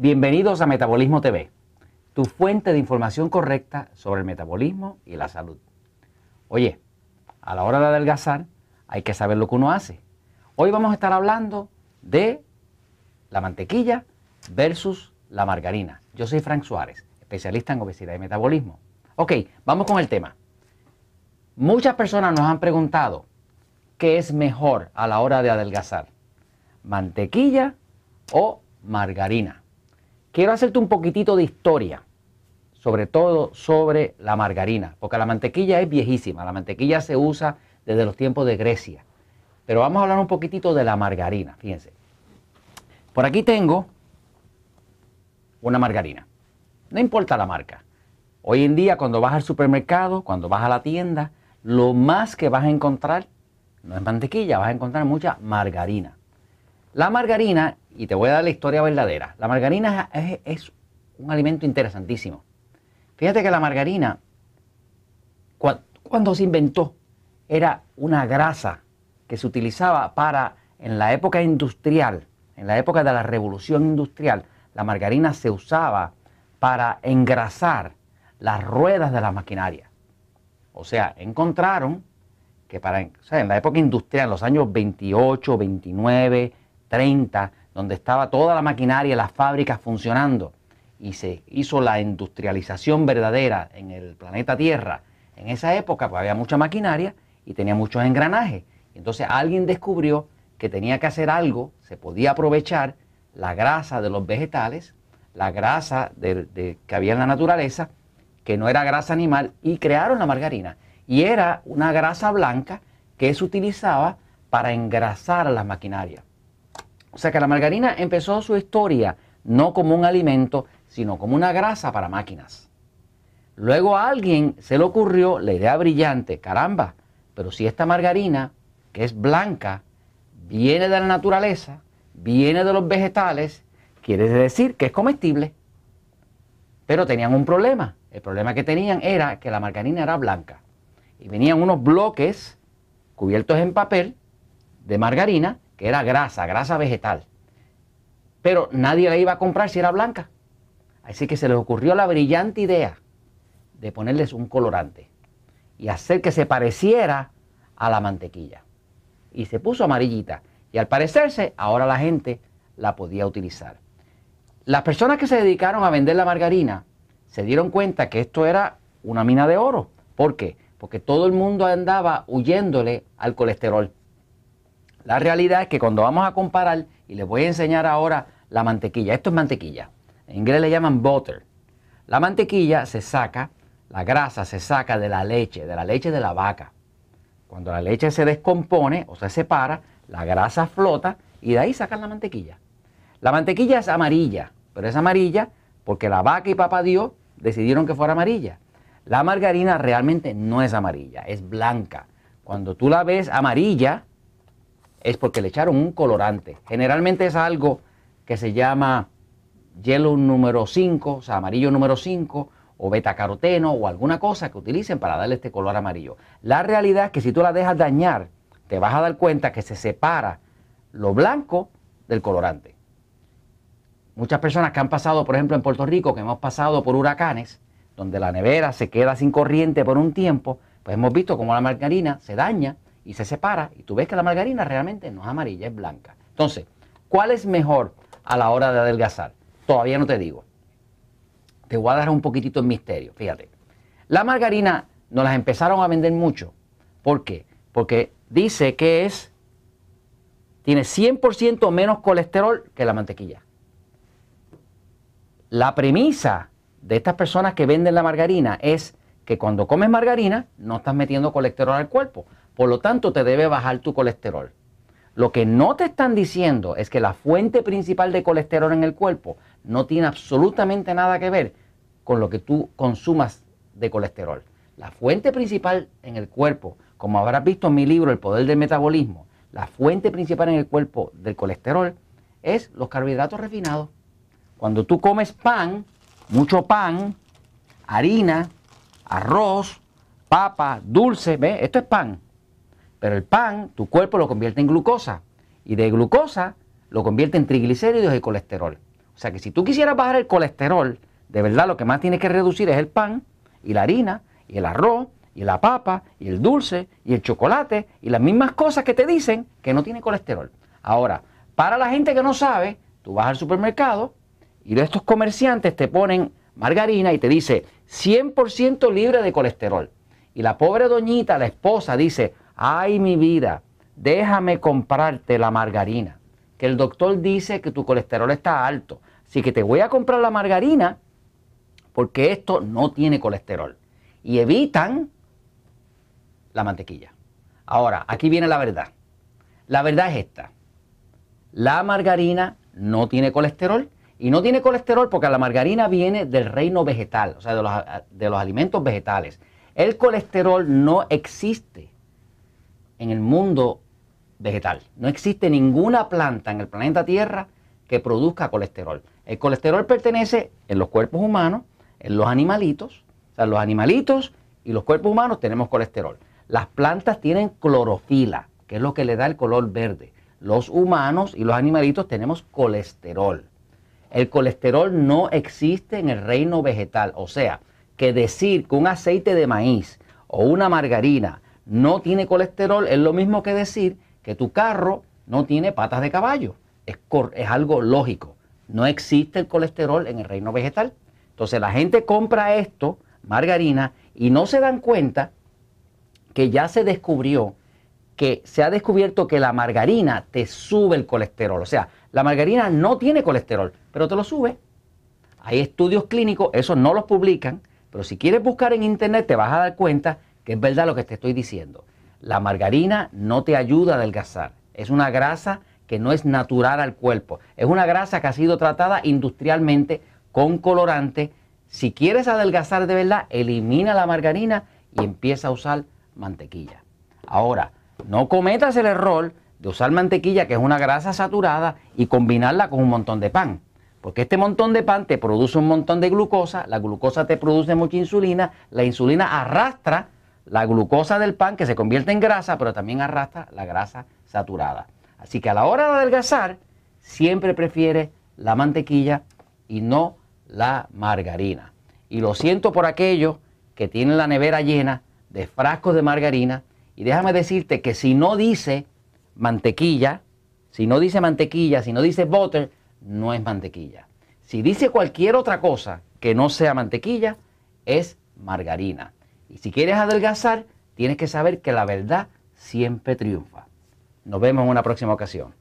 Bienvenidos a Metabolismo TV, tu fuente de información correcta sobre el metabolismo y la salud. Oye, a la hora de adelgazar hay que saber lo que uno hace. Hoy vamos a estar hablando de la mantequilla versus la margarina. Yo soy Frank Suárez, especialista en obesidad y metabolismo. Ok, vamos con el tema. Muchas personas nos han preguntado qué es mejor a la hora de adelgazar, mantequilla o margarina. Quiero hacerte un poquitito de historia, sobre todo sobre la margarina, porque la mantequilla es viejísima, la mantequilla se usa desde los tiempos de Grecia. Pero vamos a hablar un poquitito de la margarina, fíjense. Por aquí tengo una margarina. No importa la marca. Hoy en día cuando vas al supermercado, cuando vas a la tienda, lo más que vas a encontrar no es mantequilla, vas a encontrar mucha margarina. La margarina, y te voy a dar la historia verdadera, la margarina es, un alimento interesantísimo. Fíjate que la margarina, cuando se inventó, era una grasa que se utilizaba para, en la época industrial, en la época de la revolución industrial, la margarina se usaba para engrasar las ruedas de la maquinaria. O sea, encontraron que para, en la época industrial, en los años 28, 29, 30, donde estaba toda la maquinaria, las fábricas funcionando, y se hizo la industrialización verdadera en el planeta Tierra, en esa época pues, había mucha maquinaria y tenía muchos engranajes. Entonces alguien descubrió que tenía que hacer algo, se podía aprovechar la grasa de los vegetales, la grasa que había en la naturaleza, que no era grasa animal, y crearon la margarina. Y era una grasa blanca que se utilizaba para engrasar las maquinarias. O sea que la margarina empezó su historia no como un alimento, sino como una grasa para máquinas. Luego a alguien se le ocurrió la idea brillante, caramba, pero si esta margarina, que es blanca, viene de la naturaleza, viene de los vegetales, quiere decir que es comestible. Pero tenían un problema. El problema que tenían era que la margarina era blanca. Y venían unos bloques cubiertos en papel de margarina, que era grasa, grasa vegetal. Pero nadie la iba a comprar si era blanca. Así que se les ocurrió la brillante idea de ponerles un colorante y hacer que se pareciera a la mantequilla. Y se puso amarillita. Y al parecerse, ahora la gente la podía utilizar. Las personas que se dedicaron a vender la margarina se dieron cuenta que esto era una mina de oro. ¿Por qué? Porque todo el mundo andaba huyéndole al colesterol. La realidad es que cuando vamos a comparar, y les voy a enseñar ahora la mantequilla, esto es mantequilla, en inglés le llaman butter. La mantequilla se saca, la grasa se saca de la leche, de la leche de la vaca. Cuando la leche se descompone o se separa, la grasa flota y de ahí sacan la mantequilla. La mantequilla es amarilla, pero es amarilla porque la vaca y papá Dios decidieron que fuera amarilla. La margarina realmente no es amarilla, es blanca. Cuando tú la ves amarilla, es porque le echaron un colorante. Generalmente es algo que se llama hielo número 5, o sea, amarillo número 5, o beta caroteno, o alguna cosa que utilicen para darle este color amarillo. La realidad es que si tú la dejas dañar, te vas a dar cuenta que se separa lo blanco del colorante. Muchas personas que han pasado, por ejemplo, en Puerto Rico, que hemos pasado por huracanes, donde la nevera se queda sin corriente por un tiempo, pues hemos visto cómo la margarina se daña y se separa, y tú ves que la margarina realmente no es amarilla, es blanca. Entonces, ¿cuál es mejor a la hora de adelgazar? Todavía no te digo. Te voy a dar un poquitito en misterio, fíjate. La margarina nos las empezaron a vender mucho. ¿Por qué? Porque dice que es, tiene 100% menos colesterol que la mantequilla. La premisa de estas personas que venden la margarina es que cuando comes margarina no estás metiendo colesterol al cuerpo. Por lo tanto, te debe bajar tu colesterol. Lo que no te están diciendo es que la fuente principal de colesterol en el cuerpo no tiene absolutamente nada que ver con lo que tú consumas de colesterol. La fuente principal en el cuerpo como habrás visto en mi libro El Poder del Metabolismo, la fuente principal en el cuerpo del colesterol es los carbohidratos refinados. Cuando tú comes pan, mucho pan, harina, arroz, papa, dulce, ¿ves? Esto es pan. Pero el pan, tu cuerpo lo convierte en glucosa. Y de glucosa lo convierte en triglicéridos y colesterol. O sea que si tú quisieras bajar el colesterol, de verdad lo que más tienes que reducir es el pan y la harina y el arroz y la papa y el dulce y el chocolate y las mismas cosas que te dicen que no tiene colesterol. Ahora, para la gente que no sabe, tú vas al supermercado y estos comerciantes te ponen margarina y te dice 100% libre de colesterol. Y la pobre doñita, la esposa, dice, ay mi vida, déjame comprarte la margarina. Que el doctor dice que tu colesterol está alto. Así que te voy a comprar la margarina porque esto no tiene colesterol. Y evitan la mantequilla. Ahora, aquí viene la verdad. La verdad es esta. La margarina no tiene colesterol y no tiene colesterol porque la margarina viene del reino vegetal, o sea, de los, de los alimentos vegetales. El colesterol no existe en el mundo vegetal. No existe ninguna planta en el planeta Tierra que produzca colesterol. El colesterol pertenece en los cuerpos humanos, en los animalitos. O sea, los animalitos y los cuerpos humanos tenemos colesterol. Las plantas tienen clorofila, que es lo que le da el color verde. Los humanos y los animalitos tenemos colesterol. El colesterol no existe en el reino vegetal. O sea, que decir que un aceite de maíz o una margarina no tiene colesterol es lo mismo que decir que tu carro no tiene patas de caballo. Es, es algo lógico. No existe el colesterol en el reino vegetal. Entonces la gente compra esto, margarina, y no se dan cuenta que ya se descubrió que se ha descubierto que la margarina te sube el colesterol. O sea, la margarina no tiene colesterol, pero te lo sube. Hay estudios clínicos, esos no los publican, pero si quieres buscar en internet te vas a dar cuenta es verdad lo que te estoy diciendo. La margarina no te ayuda a adelgazar. Es una grasa que no es natural al cuerpo. Es una grasa que ha sido tratada industrialmente con colorante. Si quieres adelgazar de verdad, elimina la margarina y empieza a usar mantequilla. Ahora, no cometas el error de usar mantequilla, que es una grasa saturada, y combinarla con un montón de pan. Porque este montón de pan te produce un montón de glucosa, la glucosa te produce mucha insulina, la insulina arrastra la glucosa del pan que se convierte en grasa, pero también arrastra la grasa saturada. Así que a la hora de adelgazar, siempre prefiere la mantequilla y no la margarina. Y lo siento por aquellos que tienen la nevera llena de frascos de margarina y déjame decirte que si no dice mantequilla, si no dice mantequilla, si no dice butter, no es mantequilla. Si dice cualquier otra cosa que no sea mantequilla, es margarina. Y si quieres adelgazar, tienes que saber que la verdad siempre triunfa. Nos vemos en una próxima ocasión.